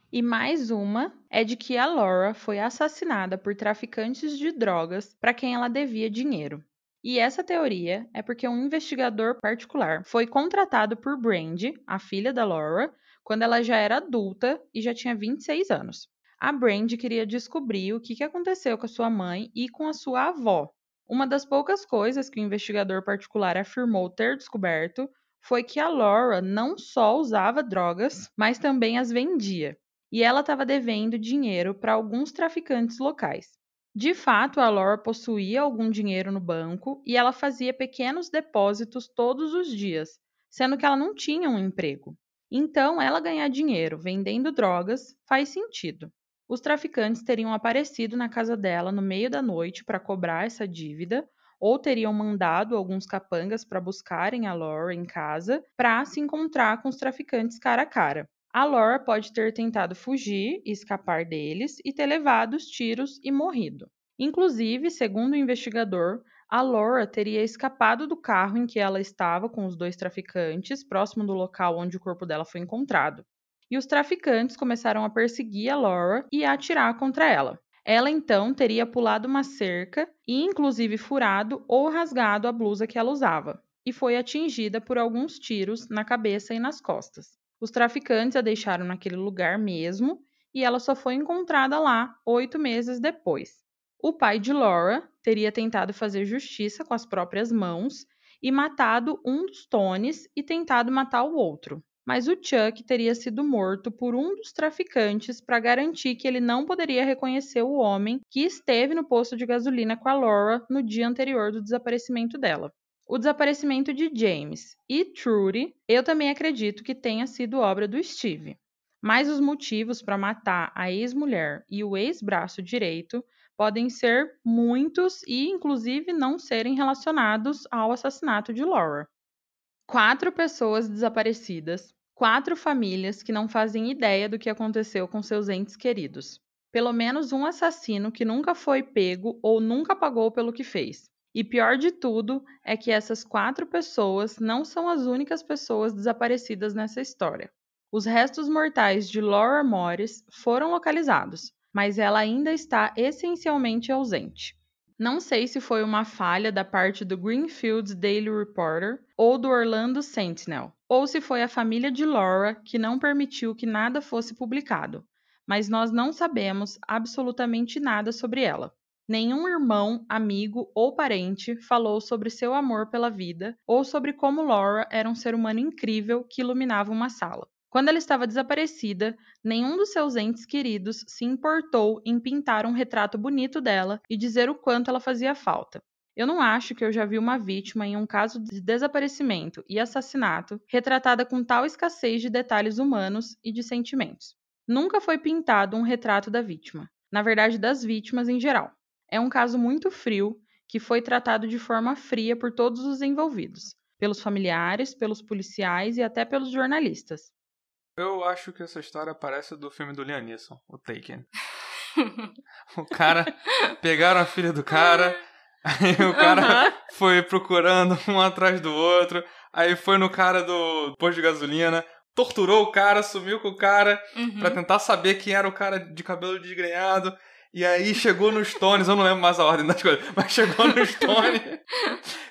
E mais uma é de que a Laura foi assassinada por traficantes de drogas para quem ela devia dinheiro. E essa teoria é porque um investigador particular foi contratado por Brandy, a filha da Laura, quando ela já era adulta e já tinha 26 anos. A Brandy queria descobrir o que aconteceu com a sua mãe e com a sua avó. Uma das poucas coisas que o investigador particular afirmou ter descoberto foi que a Laura não só usava drogas, mas também as vendia. E ela estava devendo dinheiro para alguns traficantes locais. De fato, a Laura possuía algum dinheiro no banco e ela fazia pequenos depósitos todos os dias, sendo que ela não tinha um emprego. Então, ela ganhar dinheiro vendendo drogas faz sentido. Os traficantes teriam aparecido na casa dela no meio da noite para cobrar essa dívida, ou teriam mandado alguns capangas para buscarem a Laura em casa para se encontrar com os traficantes cara a cara. A Laura pode ter tentado fugir e escapar deles e ter levado os tiros e morrido. Inclusive, segundo o investigador, a Laura teria escapado do carro em que ela estava com os dois traficantes, próximo do local onde o corpo dela foi encontrado. E os traficantes começaram a perseguir a Laura e a atirar contra ela. Ela então teria pulado uma cerca e, inclusive, furado ou rasgado a blusa que ela usava, e foi atingida por alguns tiros na cabeça e nas costas. Os traficantes a deixaram naquele lugar mesmo e ela só foi encontrada lá oito meses depois. O pai de Laura teria tentado fazer justiça com as próprias mãos e matado um dos Tonys e tentado matar o outro. Mas o Chuck teria sido morto por um dos traficantes para garantir que ele não poderia reconhecer o homem que esteve no posto de gasolina com a Laura no dia anterior do desaparecimento dela. O desaparecimento de James e Trudy, eu também acredito que tenha sido obra do Steve. Mas os motivos para matar a ex-mulher e o ex-braço direito podem ser muitos e, inclusive, não serem relacionados ao assassinato de Laura. Quatro pessoas desaparecidas, quatro famílias que não fazem ideia do que aconteceu com seus entes queridos. Pelo menos um assassino que nunca foi pego ou nunca pagou pelo que fez. E pior de tudo é que essas quatro pessoas não são as únicas pessoas desaparecidas nessa história. Os restos mortais de Laura Morris foram localizados, mas ela ainda está essencialmente ausente. Não sei se foi uma falha da parte do Greenfield Daily Reporter ou do Orlando Sentinel, ou se foi a família de Laura que não permitiu que nada fosse publicado, mas nós não sabemos absolutamente nada sobre ela. Nenhum irmão, amigo ou parente falou sobre seu amor pela vida ou sobre como Laura era um ser humano incrível que iluminava uma sala. Quando ela estava desaparecida, nenhum dos seus entes queridos se importou em pintar um retrato bonito dela e dizer o quanto ela fazia falta. Eu não acho que eu já vi uma vítima em um caso de desaparecimento e assassinato retratada com tal escassez de detalhes humanos e de sentimentos. Nunca foi pintado um retrato da vítima, na verdade, das vítimas em geral. É um caso muito frio que foi tratado de forma fria por todos os envolvidos, pelos familiares, pelos policiais e até pelos jornalistas. Eu acho que essa história parece do filme do Liam Neeson, o Taken. *laughs* o cara. Pegaram a filha do cara. *laughs* Aí o cara uhum. foi procurando um atrás do outro. Aí foi no cara do posto de gasolina. Torturou o cara, sumiu com o cara. Uhum. para tentar saber quem era o cara de cabelo desgrenhado. E aí chegou nos Stones, eu não lembro mais a ordem das coisas, mas chegou nos *laughs* Stones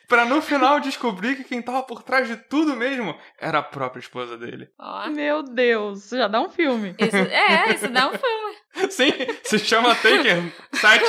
pra no final descobrir que quem tava por trás de tudo mesmo era a própria esposa dele. Oh. Meu Deus, já dá um filme. Isso, é, isso dá um filme. Sim, se chama Taken 7.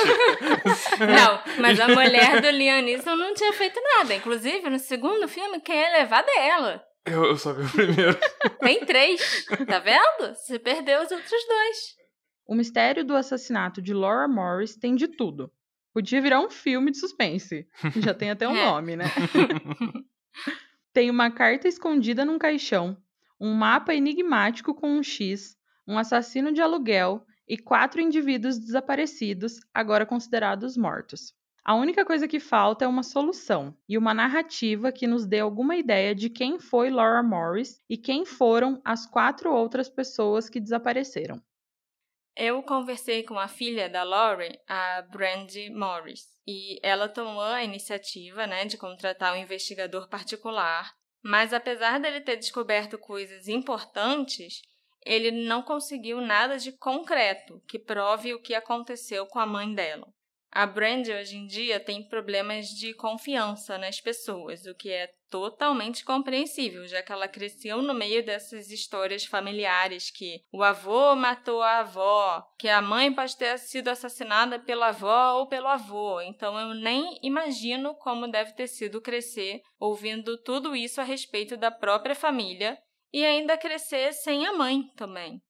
Não, mas a mulher do Liam Neeson não tinha feito nada. Inclusive, no segundo filme, quem é levada é ela. Eu, eu só vi o primeiro. Tem três, tá vendo? Você perdeu os outros dois. O mistério do assassinato de Laura Morris tem de tudo. Podia virar um filme de suspense. Já tem até *laughs* um é. nome, né? *laughs* tem uma carta escondida num caixão, um mapa enigmático com um X, um assassino de aluguel e quatro indivíduos desaparecidos, agora considerados mortos. A única coisa que falta é uma solução e uma narrativa que nos dê alguma ideia de quem foi Laura Morris e quem foram as quatro outras pessoas que desapareceram. Eu conversei com a filha da Lori, a Brandy Morris, e ela tomou a iniciativa né, de contratar um investigador particular, mas apesar dele ter descoberto coisas importantes, ele não conseguiu nada de concreto que prove o que aconteceu com a mãe dela. A Brandy hoje em dia tem problemas de confiança nas pessoas, o que é totalmente compreensível, já que ela cresceu no meio dessas histórias familiares que o avô matou a avó, que a mãe pode ter sido assassinada pela avó ou pelo avô. Então eu nem imagino como deve ter sido crescer ouvindo tudo isso a respeito da própria família e ainda crescer sem a mãe também.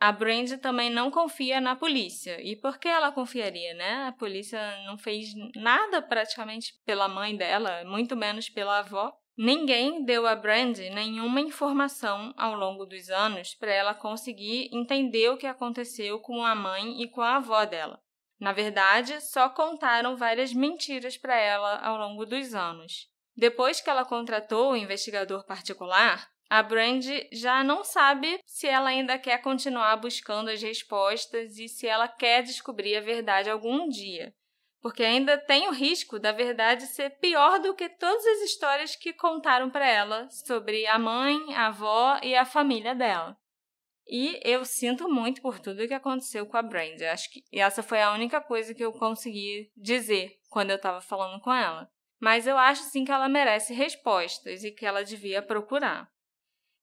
A Brandy também não confia na polícia. E por que ela confiaria, né? A polícia não fez nada praticamente pela mãe dela, muito menos pela avó. Ninguém deu a Brandy nenhuma informação ao longo dos anos para ela conseguir entender o que aconteceu com a mãe e com a avó dela. Na verdade, só contaram várias mentiras para ela ao longo dos anos. Depois que ela contratou o investigador particular, a Brand já não sabe se ela ainda quer continuar buscando as respostas e se ela quer descobrir a verdade algum dia. Porque ainda tem o risco da verdade ser pior do que todas as histórias que contaram para ela sobre a mãe, a avó e a família dela. E eu sinto muito por tudo que aconteceu com a Brand. Acho que essa foi a única coisa que eu consegui dizer quando eu estava falando com ela. Mas eu acho sim que ela merece respostas e que ela devia procurar.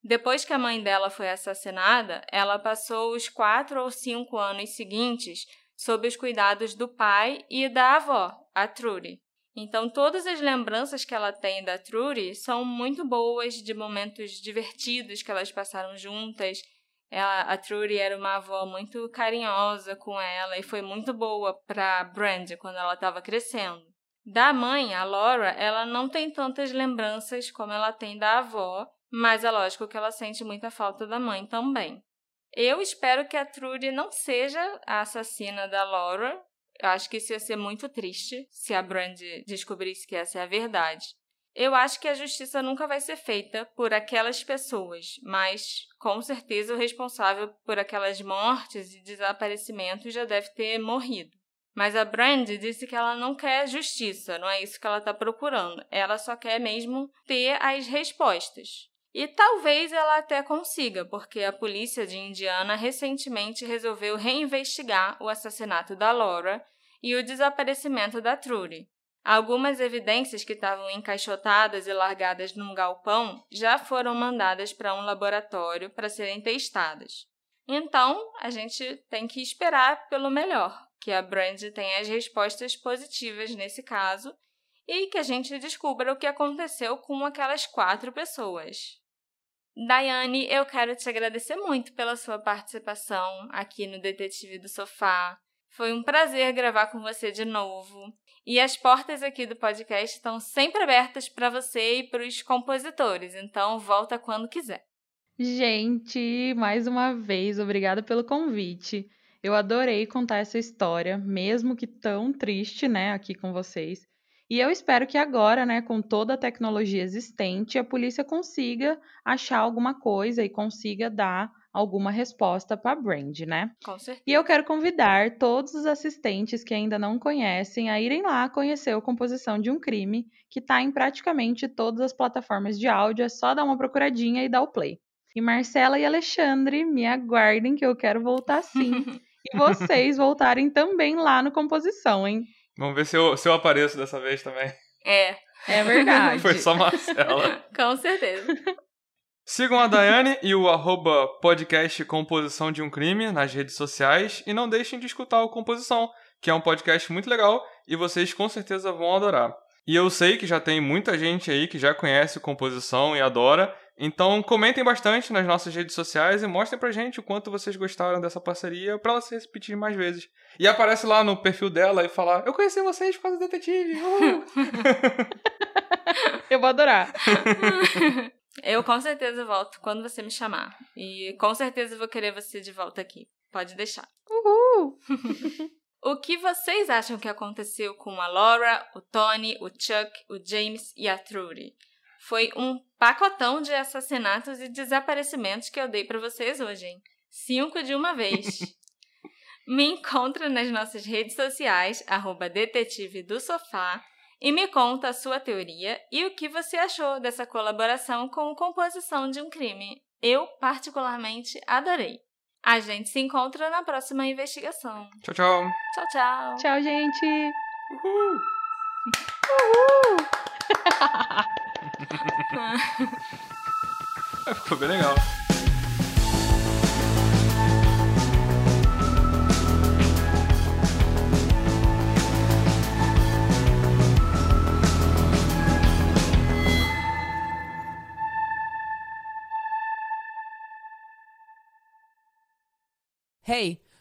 Depois que a mãe dela foi assassinada, ela passou os quatro ou cinco anos seguintes sob os cuidados do pai e da avó, a Trudy. Então, todas as lembranças que ela tem da Trudy são muito boas, de momentos divertidos que elas passaram juntas. Ela, a Trudy era uma avó muito carinhosa com ela e foi muito boa para Brandy quando ela estava crescendo. Da mãe, a Laura, ela não tem tantas lembranças como ela tem da avó, mas é lógico que ela sente muita falta da mãe também. Eu espero que a Trudy não seja a assassina da Laura. Eu acho que isso ia ser muito triste se a Brandy descobrisse que essa é a verdade. Eu acho que a justiça nunca vai ser feita por aquelas pessoas, mas com certeza o responsável por aquelas mortes e desaparecimentos já deve ter morrido. Mas a Brandy disse que ela não quer justiça, não é isso que ela está procurando. Ela só quer mesmo ter as respostas. E talvez ela até consiga, porque a polícia de Indiana recentemente resolveu reinvestigar o assassinato da Laura e o desaparecimento da Trudy. Algumas evidências que estavam encaixotadas e largadas num galpão já foram mandadas para um laboratório para serem testadas. Então, a gente tem que esperar pelo melhor, que a Brand tenha as respostas positivas nesse caso e que a gente descubra o que aconteceu com aquelas quatro pessoas. Daiane, eu quero te agradecer muito pela sua participação aqui no Detetive do Sofá. Foi um prazer gravar com você de novo. E as portas aqui do podcast estão sempre abertas para você e para os compositores, então volta quando quiser. Gente, mais uma vez, obrigada pelo convite. Eu adorei contar essa história, mesmo que tão triste, né, aqui com vocês. E eu espero que agora, né, com toda a tecnologia existente, a polícia consiga achar alguma coisa e consiga dar alguma resposta para a Brand, né? Com certeza. E eu quero convidar todos os assistentes que ainda não conhecem a irem lá conhecer a composição de um crime, que está em praticamente todas as plataformas de áudio, é só dar uma procuradinha e dar o play. E Marcela e Alexandre, me aguardem que eu quero voltar sim. *laughs* e vocês voltarem também lá no composição, hein? Vamos ver se eu, se eu apareço dessa vez também. É. É verdade. *laughs* Foi só Marcela. Com certeza. Sigam a Daiane e o arroba podcast Composição de um Crime nas redes sociais e não deixem de escutar o Composição, que é um podcast muito legal e vocês com certeza vão adorar. E eu sei que já tem muita gente aí que já conhece o Composição e adora, então comentem bastante nas nossas redes sociais e mostrem pra gente o quanto vocês gostaram dessa parceria para ela se repetir mais vezes. E aparece lá no perfil dela e falar: Eu conheci vocês por causa do detetive. *laughs* Eu vou adorar. *laughs* Eu com certeza volto quando você me chamar. E com certeza vou querer você de volta aqui. Pode deixar. Uhul! *laughs* o que vocês acham que aconteceu com a Laura, o Tony, o Chuck, o James e a Trudy? Foi um pacotão de assassinatos e desaparecimentos que eu dei para vocês hoje, hein? Cinco de uma vez. *laughs* me encontra nas nossas redes sociais, arroba detetive do sofá, e me conta a sua teoria e o que você achou dessa colaboração com composição de um crime. Eu, particularmente, adorei. A gente se encontra na próxima investigação. Tchau, tchau. Tchau, tchau. Tchau, gente. Uhul. Uhul. *laughs* Ficou bem legal. Hey,